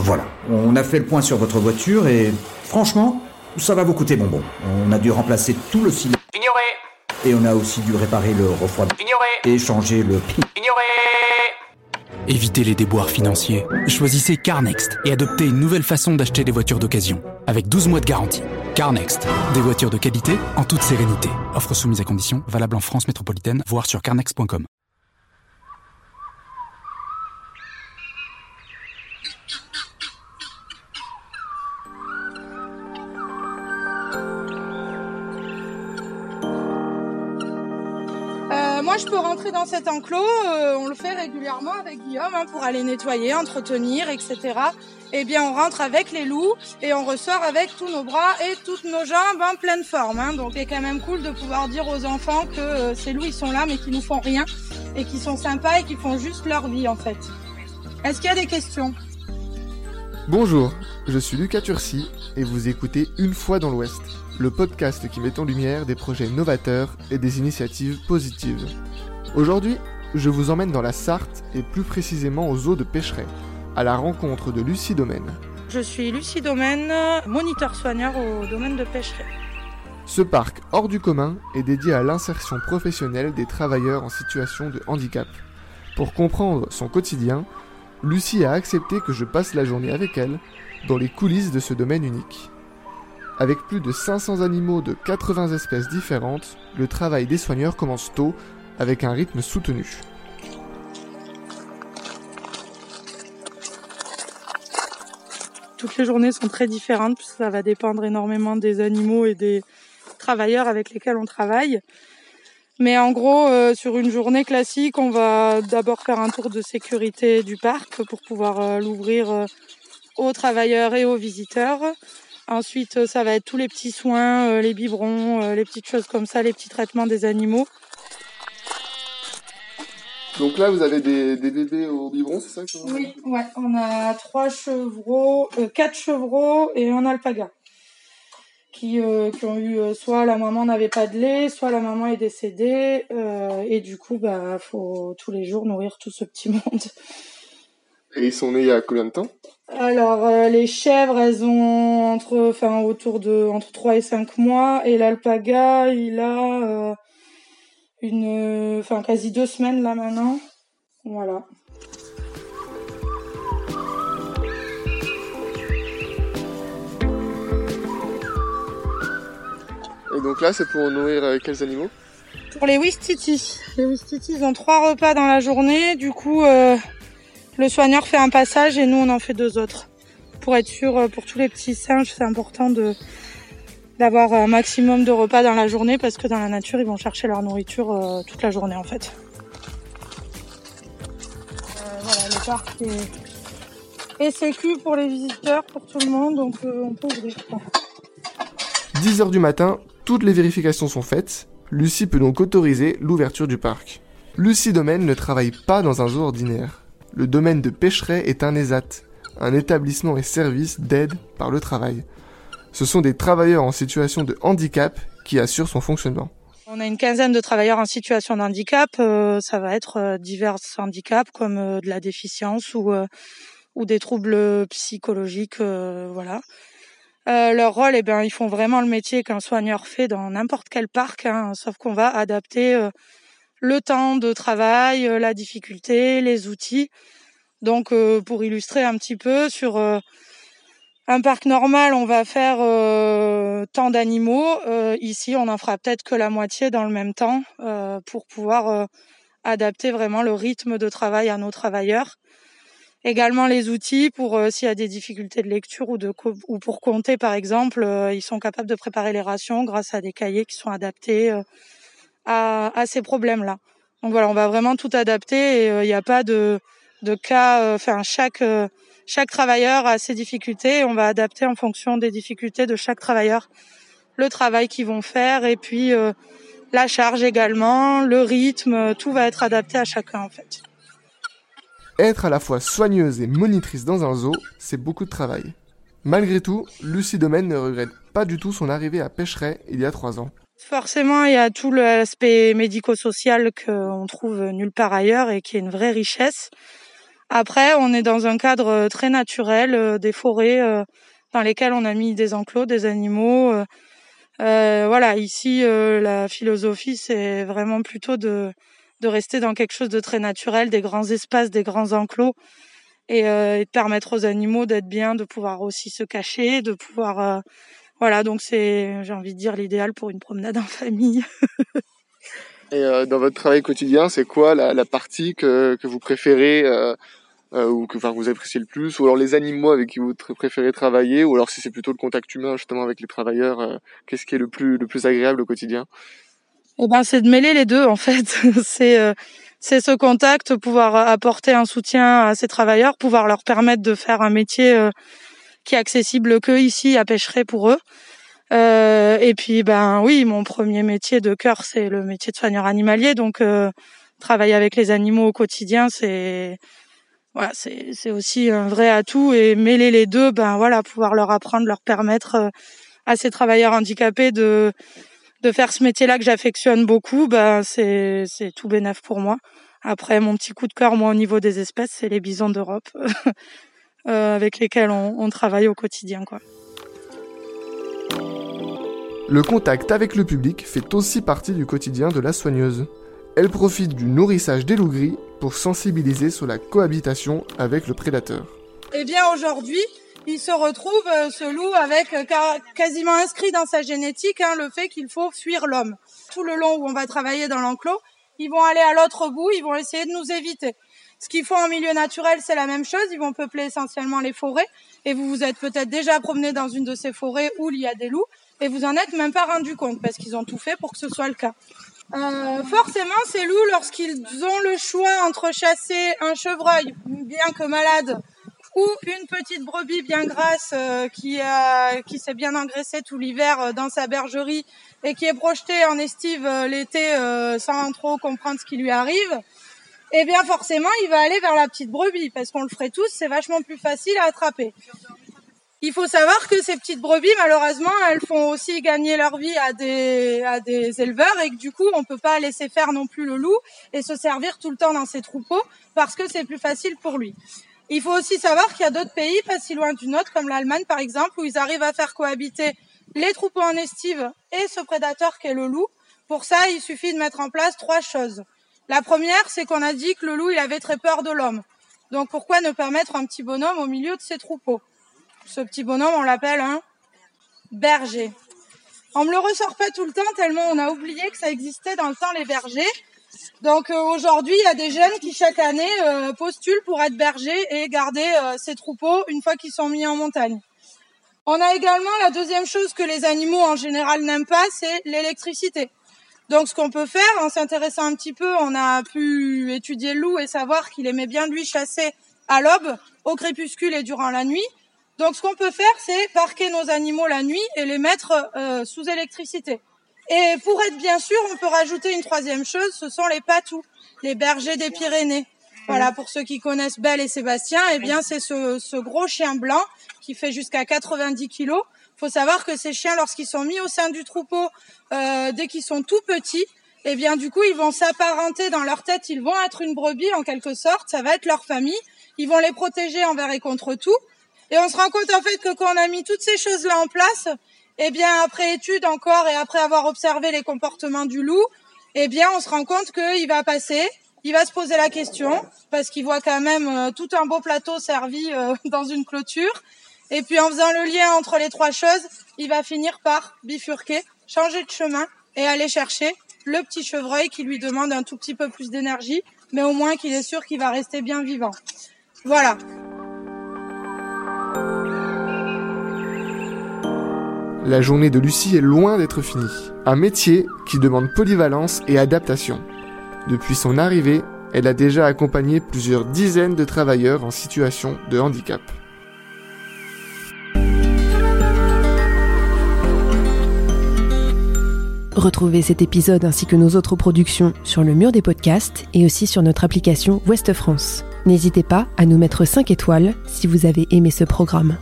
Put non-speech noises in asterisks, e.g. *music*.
Voilà, on a fait le point sur votre voiture et franchement, ça va vous coûter bonbon. On a dû remplacer tout le cylindre. Ignoré Et on a aussi dû réparer le refroidissement. Ignoré Et changer le... Ignoré Évitez les déboires financiers. Choisissez CarNext et adoptez une nouvelle façon d'acheter des voitures d'occasion. Avec 12 mois de garantie. CarNext. Des voitures de qualité en toute sérénité. Offre soumise à conditions. Valable en France métropolitaine. Voir sur carnext.com. moi, je peux rentrer dans cet enclos. euh, on le fait régulièrement avec Guillaume hein, pour aller nettoyer, entretenir, etc. Eh bien, on rentre avec les loups et on ressort avec tous nos bras et toutes nos jambes en pleine forme. hein. Donc, c'est quand même cool de pouvoir dire aux enfants que euh, ces loups, ils sont là, mais qu'ils nous font rien et qu'ils sont sympas et qu'ils font juste leur vie, en fait. Est-ce qu'il y a des questions? Bonjour, je suis Lucas Turcy et vous écoutez Une fois dans l'Ouest, le podcast qui met en lumière des projets novateurs et des initiatives positives. Aujourd'hui, je vous emmène dans la Sarthe et plus précisément aux eaux de Pêcheret, à la rencontre de Lucie Domaine. Je suis Lucie Domaine, moniteur soigneur au domaine de pêcherie. Ce parc hors du commun est dédié à l'insertion professionnelle des travailleurs en situation de handicap. Pour comprendre son quotidien, Lucie a accepté que je passe la journée avec elle dans les coulisses de ce domaine unique. Avec plus de 500 animaux de 80 espèces différentes, le travail des soigneurs commence tôt avec un rythme soutenu. Toutes les journées sont très différentes, ça va dépendre énormément des animaux et des travailleurs avec lesquels on travaille. Mais en gros, euh, sur une journée classique, on va d'abord faire un tour de sécurité du parc pour pouvoir euh, l'ouvrir euh, aux travailleurs et aux visiteurs. Ensuite, euh, ça va être tous les petits soins, euh, les biberons, euh, les petites choses comme ça, les petits traitements des animaux. Donc là, vous avez des, bébés au biberon, c'est ça Oui, ouais, on a trois chevreaux, euh, quatre chevreaux et un alpaga. Qui, euh, qui ont eu euh, soit la maman n'avait pas de lait, soit la maman est décédée, euh, et du coup, bah, faut tous les jours nourrir tout ce petit *laughs* monde. Et ils sont nés il y a combien de temps? Alors, euh, les chèvres, elles ont entre, enfin, autour de entre 3 et 5 mois, et l'alpaga, il a une, enfin, quasi deux semaines là maintenant. Voilà. Donc là, c'est pour nourrir euh, quels animaux? Pour les Wistiti. Les Wistiti, ils ont trois repas dans la journée. Du coup, euh, le soigneur fait un passage et nous, on en fait deux autres. Pour être sûr, euh, pour tous les petits singes, c'est important de d'avoir un maximum de repas dans la journée parce que dans la nature, ils vont chercher leur nourriture euh, toute la journée en fait. Euh, voilà, le parc est, est sécu pour les visiteurs, pour tout le monde, donc euh, on peut ouvrir. quoi. 10h du matin, toutes les vérifications sont faites. Lucie peut donc autoriser l'ouverture du parc. Lucie Domaine ne travaille pas dans un zoo ordinaire. Le domaine de Pêcheret est un ESAT, un établissement et service d'aide par le travail. Ce sont des travailleurs en situation de handicap qui assurent son fonctionnement. On a une quinzaine de travailleurs en situation de handicap. euh, ça va être euh, divers handicaps comme euh, de la déficience ou ou des troubles psychologiques, voilà. Euh, leur rôle, eh ben, ils font vraiment le métier qu'un soigneur fait dans n'importe quel parc, hein, sauf qu'on va adapter euh, le temps de travail, euh, la difficulté, les outils. Donc, pour illustrer un petit peu sur un parc normal, on va faire tant d'animaux. Ici, on en fera peut-être que la moitié dans le même temps pour pouvoir adapter vraiment le rythme de travail à nos travailleurs. Également les outils pour euh, s'il y a des difficultés de lecture ou de ou pour compter par exemple, euh, ils sont capables de préparer les rations grâce à des cahiers qui sont adaptés euh, à, à ces problèmes-là. Donc voilà, on va vraiment tout adapter et euh, il n'y a pas de de cas. euh, Enfin, chaque chaque travailleur a ses difficultés et on va adapter en fonction des difficultés de chaque travailleur le travail qu'ils vont faire et puis la charge également, le rythme, tout va être adapté à chacun en fait. Être à la fois soigneuse et monitrice dans un zoo, c'est beaucoup de travail. Malgré tout, Lucie Domaine ne regrette pas du tout son arrivée à Pêcheret il y a trois ans. Forcément, il y a tout l'aspect médico-social qu'on trouve nulle part ailleurs et qui est une vraie richesse. Après, on est dans un cadre très naturel, des forêts dans lesquelles on a mis des enclos, des animaux. voilà, ici, la philosophie, c'est vraiment plutôt de, de rester dans quelque chose de très naturel, des grands espaces, des grands enclos, et, et de permettre aux animaux d'être bien, de pouvoir aussi se cacher, de pouvoir voilà, donc c'est, j'ai envie de dire, l'idéal pour une promenade en famille. *laughs* Et euh, dans votre travail quotidien, c'est quoi la, partie que, vous préférez euh, euh, ou que vous appréciez le plus Ou alors les animaux avec qui vous préférez travailler Ou alors si c'est plutôt le contact humain justement avec les travailleurs, euh, qu'est-ce qui est le plus, le plus agréable au quotidien? Eh ben, c'est de mêler les deux en fait. *laughs* c'est euh, c'est ce contact, pouvoir apporter un soutien à ces travailleurs, pouvoir leur permettre de faire un métier qui est accessible que ici à Pêcheret pour eux. Euh, et puis ben oui, mon premier métier de cœur c'est le métier de soigneur animalier, donc euh, travailler avec les animaux au quotidien c'est voilà c'est c'est aussi un vrai atout et mêler les deux ben voilà pouvoir leur apprendre, leur permettre euh, à ces travailleurs handicapés de de faire ce métier-là que j'affectionne beaucoup, ben c'est c'est tout bénef pour moi. Après mon petit coup de cœur moi au niveau des espèces c'est les bisons d'Europe. *laughs* Euh, avec lesquels on, travaille au quotidien. Quoi. Le contact avec le public fait aussi partie du quotidien de la soigneuse. Elle profite du nourrissage des loups gris pour sensibiliser sur la cohabitation avec le prédateur. Eh bien aujourd'hui, il se retrouve, euh, ce loup, avec euh, quasiment inscrit dans sa génétique hein, le fait qu'il faut fuir l'homme. Tout le long où on va travailler dans l'enclos, ils vont aller à l'autre bout, ils vont essayer de nous éviter. Ce qu'ils font en milieu naturel, c'est la même chose. Ils vont peupler essentiellement les forêts. Et vous vous êtes peut-être déjà promené dans une de ces forêts où il y a des loups et vous en êtes même pas rendu compte parce qu'ils ont tout fait pour que ce soit le cas. Euh, forcément, ces loups, lorsqu'ils ont le choix entre chasser un chevreuil, bien que malade, ou une petite brebis bien grasse euh, qui, a, qui s'est bien engraissée tout l'hiver euh, dans sa bergerie et qui est projetée en estive euh, l'été sans trop comprendre ce qui lui arrive, eh bien forcément, il va aller vers la petite brebis, parce qu'on le ferait tous, c'est vachement plus facile à attraper. Il faut savoir que ces petites brebis, malheureusement, elles font aussi gagner leur vie à des, à des éleveurs et que du coup, on peut pas laisser faire non plus le loup et se servir tout le temps dans ses troupeaux parce que c'est plus facile pour lui. Il faut aussi savoir qu'il y a d'autres pays, pas si loin du nôtre, comme l'Allemagne par exemple, où ils arrivent à faire cohabiter les troupeaux en estive et ce prédateur qu'est le loup. Pour ça, il suffit de mettre en place trois choses. La première, c'est qu'on a dit que le loup, il avait très peur de l'homme. Donc pourquoi ne pas mettre un petit bonhomme au milieu de ses troupeaux? Ce petit bonhomme, on l'appelle un berger. On me le ressort pas tout le temps tellement on a oublié que ça existait dans le temps les bergers. Donc euh, aujourd'hui, il y a des jeunes qui chaque année euh, postulent pour être bergers et garder euh, ces troupeaux une fois qu'ils sont mis en montagne. On a également la deuxième chose que les animaux en général n'aiment pas, c'est l'électricité. Donc ce qu'on peut faire, en s'intéressant un petit peu, on a pu étudier le loup et savoir qu'il aimait bien lui chasser à l'aube, au crépuscule et durant la nuit. Donc ce qu'on peut faire, c'est parquer nos animaux la nuit et les mettre sous électricité. Et pour être bien sûr, on peut rajouter une troisième chose, ce sont les patous, les bergers des Pyrénées. Voilà, pour ceux qui connaissent Belle et Sébastien, eh bien c'est ce, ce gros chien blanc qui fait jusqu'à 90 kilos, faut savoir que ces chiens, lorsqu'ils sont mis au sein du troupeau, euh, dès qu'ils sont tout petits, eh bien du coup, ils vont s'apparenter dans leur tête, ils vont être une brebis en quelque sorte, ça va être leur famille, ils vont les protéger envers et contre tout. Et on se rend compte en fait que quand on a mis toutes ces choses-là en place, eh bien après étude encore et après avoir observé les comportements du loup, eh bien on se rend compte qu'il va passer, il va se poser la question parce qu'il voit quand même euh, tout un beau plateau servi euh, *laughs* dans une clôture et puis en faisant le lien entre les trois choses, il va finir par bifurquer, changer de chemin et aller chercher le petit chevreuil qui lui demande un tout petit peu plus d'énergie, mais au moins qu'il est sûr qu'il va rester bien vivant. Voilà. La journée de Lucie est loin d'être finie. Un métier qui demande polyvalence et adaptation. Depuis son arrivée, elle a déjà accompagné plusieurs dizaines de travailleurs en situation de handicap. Retrouvez cet épisode ainsi que nos autres productions sur le mur des podcasts et aussi sur notre application Ouest France. N'hésitez pas à nous mettre 5 étoiles si vous avez aimé ce programme.